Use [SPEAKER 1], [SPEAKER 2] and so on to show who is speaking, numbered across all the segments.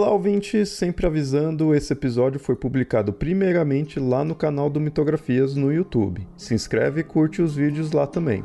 [SPEAKER 1] Olá, ouvinte! Sempre avisando, esse episódio foi publicado primeiramente lá no canal do Mitografias no YouTube. Se inscreve e curte os vídeos lá também.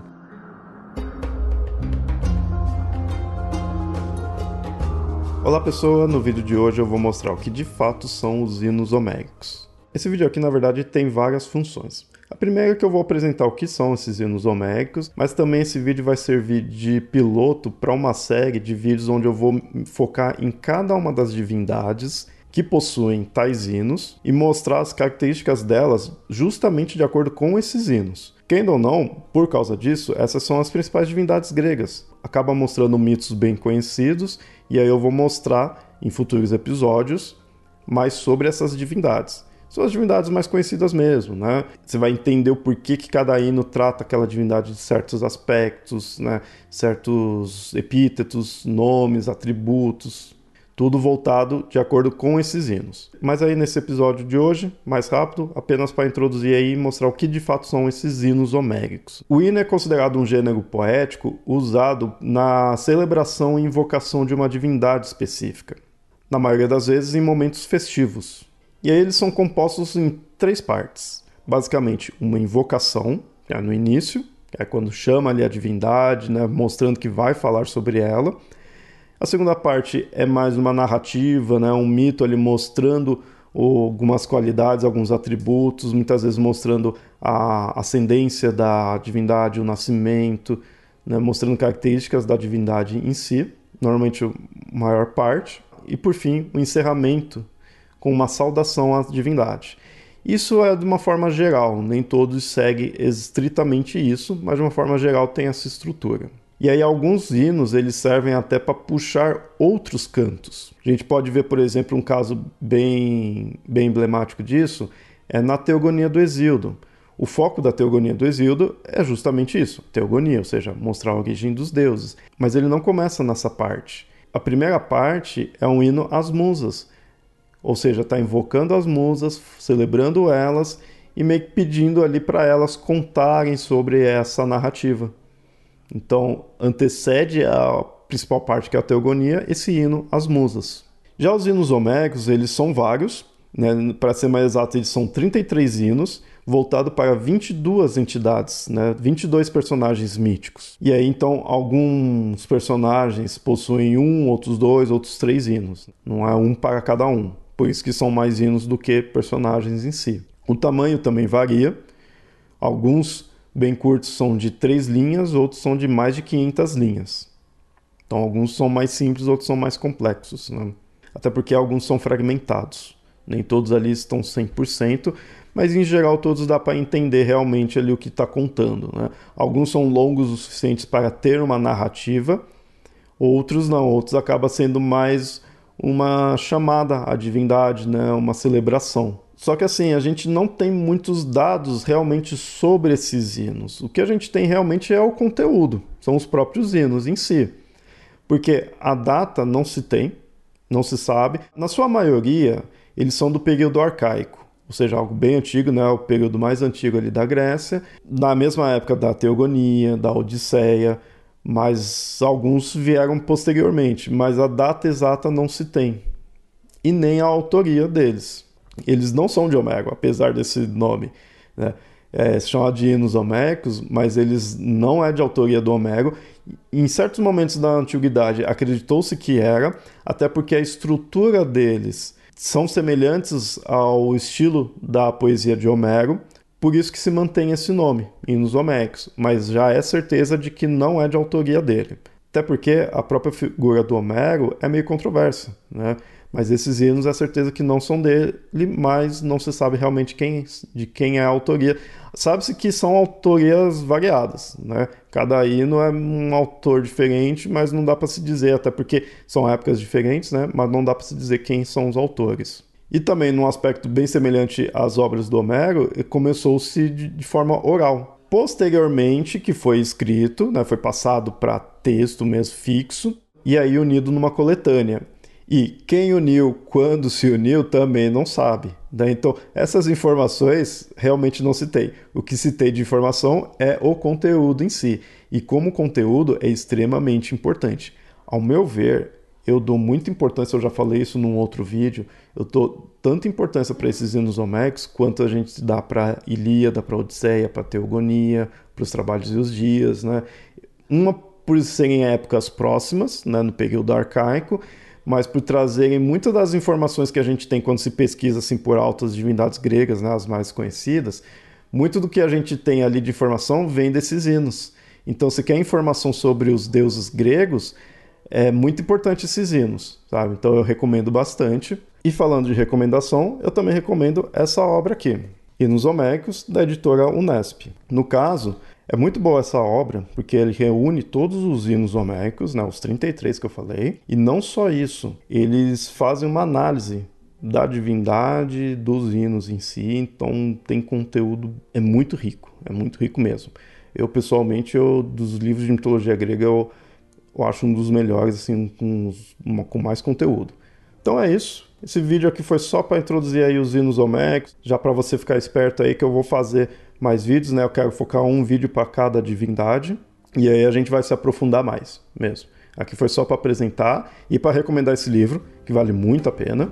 [SPEAKER 1] Olá pessoa, no vídeo de hoje eu vou mostrar o que de fato são os hinos homéricos. Esse vídeo aqui na verdade tem várias funções. A primeira é que eu vou apresentar o que são esses hinos homéricos, mas também esse vídeo vai servir de piloto para uma série de vídeos onde eu vou focar em cada uma das divindades que possuem tais hinos e mostrar as características delas justamente de acordo com esses hinos. Quem ou não, por causa disso, essas são as principais divindades gregas. Acaba mostrando mitos bem conhecidos e aí eu vou mostrar em futuros episódios mais sobre essas divindades são as divindades mais conhecidas mesmo, né? Você vai entender o porquê que cada hino trata aquela divindade de certos aspectos, né? Certos epítetos, nomes, atributos, tudo voltado de acordo com esses hinos. Mas aí nesse episódio de hoje, mais rápido, apenas para introduzir aí e mostrar o que de fato são esses hinos homéricos. O hino é considerado um gênero poético usado na celebração e invocação de uma divindade específica, na maioria das vezes em momentos festivos. E aí eles são compostos em três partes. Basicamente, uma invocação, é no início, é quando chama ali a divindade, né, mostrando que vai falar sobre ela. A segunda parte é mais uma narrativa, né, um mito ali mostrando algumas qualidades, alguns atributos, muitas vezes mostrando a ascendência da divindade, o nascimento, né, mostrando características da divindade em si, normalmente a maior parte. E por fim, o encerramento com uma saudação à divindade. Isso é de uma forma geral, nem todos seguem estritamente isso, mas de uma forma geral tem essa estrutura. E aí alguns hinos eles servem até para puxar outros cantos. A gente pode ver, por exemplo, um caso bem, bem emblemático disso é na Teogonia do Exildo. O foco da Teogonia do Exildo é justamente isso, teogonia, ou seja, mostrar a origem dos deuses. Mas ele não começa nessa parte. A primeira parte é um hino às musas, ou seja, está invocando as musas, celebrando elas e meio que pedindo ali para elas contarem sobre essa narrativa. Então, antecede a principal parte que é a teogonia, esse hino às musas. Já os hinos homéricos, eles são vários, né? para ser mais exato, eles são 33 hinos, voltado para 22 entidades, né? 22 personagens míticos. E aí então alguns personagens possuem um, outros dois, outros três hinos. Não é um para cada um por isso que são mais hinos do que personagens em si. O tamanho também varia. Alguns bem curtos são de três linhas, outros são de mais de 500 linhas. Então, alguns são mais simples, outros são mais complexos. Né? Até porque alguns são fragmentados. Nem todos ali estão 100%, mas em geral todos dá para entender realmente ali o que está contando. Né? Alguns são longos o suficiente para ter uma narrativa, outros não. Outros acaba sendo mais uma chamada à divindade, né, uma celebração. Só que assim, a gente não tem muitos dados realmente sobre esses hinos. O que a gente tem realmente é o conteúdo, são os próprios hinos em si. Porque a data não se tem, não se sabe. Na sua maioria, eles são do período arcaico, ou seja, algo bem antigo, né? o período mais antigo ali da Grécia, na mesma época da Teogonia, da Odisseia, mas alguns vieram posteriormente, mas a data exata não se tem, e nem a autoria deles. Eles não são de Homero, apesar desse nome. Né? É, se chama de hinos homéricos, mas eles não é de autoria do Homero. Em certos momentos da antiguidade acreditou-se que era, até porque a estrutura deles são semelhantes ao estilo da poesia de Homero, por isso que se mantém esse nome, hinos homéricos, mas já é certeza de que não é de autoria dele. Até porque a própria figura do Homero é meio controversa, né? Mas esses hinos é certeza que não são dele, mas não se sabe realmente quem, de quem é a autoria. Sabe-se que são autorias variadas, né? Cada hino é um autor diferente, mas não dá para se dizer, até porque são épocas diferentes, né? Mas não dá para se dizer quem são os autores. E também, num aspecto bem semelhante às obras do Homero, começou-se de, forma oral. Posteriormente, que foi escrito, né, foi passado para texto mesmo fixo, e aí unido numa coletânea. E quem uniu, quando se uniu, também não sabe. Né? Então, essas informações realmente não tem. O que tem de informação é o conteúdo em si. E como conteúdo é extremamente importante. Ao meu ver, eu dou muita importância, eu já falei isso num outro vídeo, eu dou tanta importância para esses hinos homéricos quanto a gente dá para Ilíada, para Odisseia, para Teogonia, para os trabalhos e os dias, né? Uma por serem épocas próximas, né, no período arcaico, mas por trazerem muitas das informações que a gente tem quando se pesquisa assim por altas divindades gregas, né, as mais conhecidas, muito do que a gente tem ali de informação vem desses hinos. Então, se quer informação sobre os deuses gregos, é muito importante esses hinos, sabe? Então eu recomendo bastante. E falando de recomendação, eu também recomendo essa obra aqui, Hinos Homéricos, da editora Unesp. No caso, é muito boa essa obra, porque ele reúne todos os hinos homéricos, né, os 33 que eu falei, e não só isso, eles fazem uma análise da divindade dos hinos em si, então tem conteúdo, é muito rico, é muito rico mesmo. Eu, pessoalmente, eu, dos livros de mitologia grega, eu, eu acho um dos melhores, assim, com, com mais conteúdo. Então é isso. Esse vídeo aqui foi só para introduzir aí os hinos homéricos, já para você ficar esperto aí que eu vou fazer mais vídeos, né? Eu quero focar um vídeo para cada divindade e aí a gente vai se aprofundar mais mesmo. Aqui foi só para apresentar e para recomendar esse livro, que vale muito a pena.